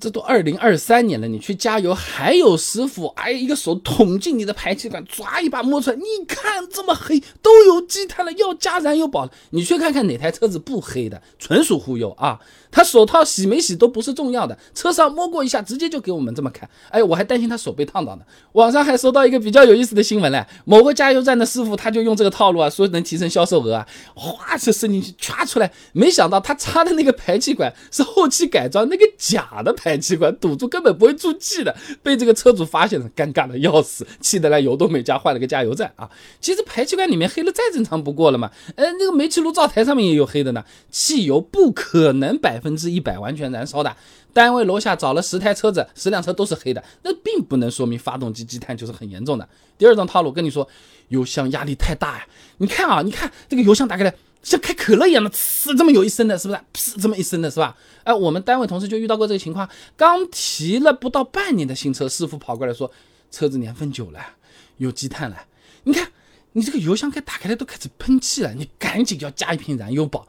这都二零二三年了，你去加油还有师傅，哎，一个手捅进你的排气管，抓一把摸出来，你看这么黑，都有积碳了，要加燃油宝。你去看看哪台车子不黑的，纯属忽悠啊！他手套洗没洗都不是重要的，车上摸过一下，直接就给我们这么看。哎，我还担心他手被烫到呢。网上还收到一个比较有意思的新闻嘞，某个加油站的师傅他就用这个套路啊，说能提升销售额啊，哗就伸进去歘出来，没想到他插的那个排气管是后期改装那个假的排排气管，堵住根本不会出气的，被这个车主发现了，尴尬的要死，气得来油都没加，换了个加油站啊。其实排气管里面黑了再正常不过了嘛，呃，那个煤气炉灶台上面也有黑的呢，汽油不可能百。分之一百完全燃烧的，单位楼下找了十台车子，十辆车都是黑的，那并不能说明发动机积碳就是很严重的。第二种套路跟你说，油箱压力太大呀，你看啊，你看这个油箱打开来像开可乐一样的，呲这么有一声的，是不是？呲这么一声的，是吧？哎，我们单位同事就遇到过这个情况，刚提了不到半年的新车，师傅跑过来说车子年份久了，有积碳了。你看你这个油箱盖打开来都开始喷气了，你赶紧要加一瓶燃油宝。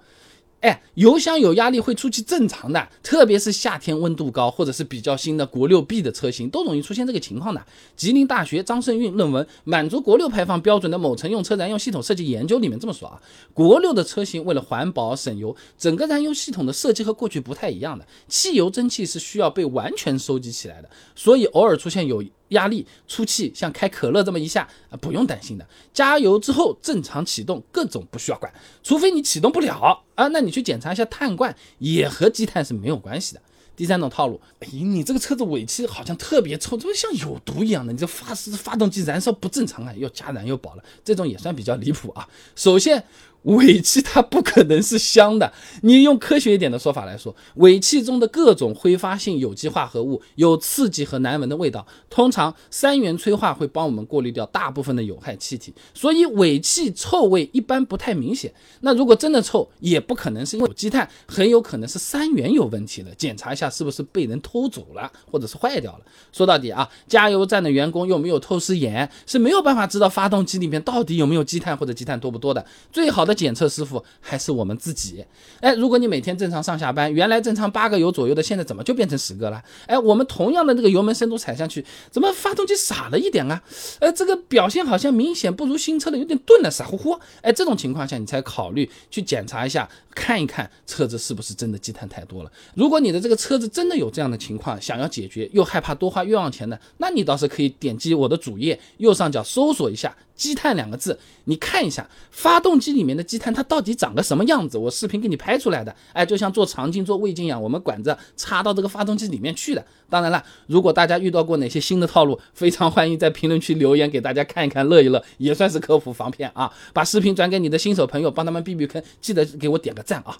哎，油箱有压力会出气，正常的，特别是夏天温度高，或者是比较新的国六 B 的车型，都容易出现这个情况的。吉林大学张胜运论文《满足国六排放标准的某乘用车燃油系统设计研究》里面这么说啊，国六的车型为了环保省油，整个燃油系统的设计和过去不太一样的，汽油蒸汽是需要被完全收集起来的，所以偶尔出现有。压力出气，像开可乐这么一下啊，不用担心的。加油之后正常启动，各种不需要管，除非你启动不了啊，那你去检查一下碳罐，也和积碳是没有关系的。第三种套路，哎，你这个车子尾气好像特别臭，怎么像有毒一样的？你这发是发动机燃烧不正常啊，要加燃油宝了。这种也算比较离谱啊。首先。尾气它不可能是香的，你用科学一点的说法来说，尾气中的各种挥发性有机化合物有刺激和难闻的味道，通常三元催化会帮我们过滤掉大部分的有害气体，所以尾气臭味一般不太明显。那如果真的臭，也不可能是因为有积碳，很有可能是三元有问题了，检查一下是不是被人偷走了，或者是坏掉了。说到底啊，加油站的员工又没有透视眼，是没有办法知道发动机里面到底有没有积碳或者积碳多不多的。最好的。检测师傅还是我们自己。哎，如果你每天正常上下班，原来正常八个油左右的，现在怎么就变成十个了？哎，我们同样的那个油门深度踩上去，怎么发动机傻了一点啊？哎，这个表现好像明显不如新车的，有点钝了，傻乎乎。哎，这种情况下你才考虑去检查一下，看一看车子是不是真的积碳太多了。如果你的这个车子真的有这样的情况，想要解决又害怕多花冤枉钱的，那你倒是可以点击我的主页右上角搜索一下。积碳两个字，你看一下发动机里面的积碳，它到底长个什么样子？我视频给你拍出来的，哎，就像做肠镜、做胃镜一样，我们管子插到这个发动机里面去的。当然了，如果大家遇到过哪些新的套路，非常欢迎在评论区留言给大家看一看，乐一乐，也算是科普防骗啊。把视频转给你的新手朋友，帮他们避避坑，记得给我点个赞啊。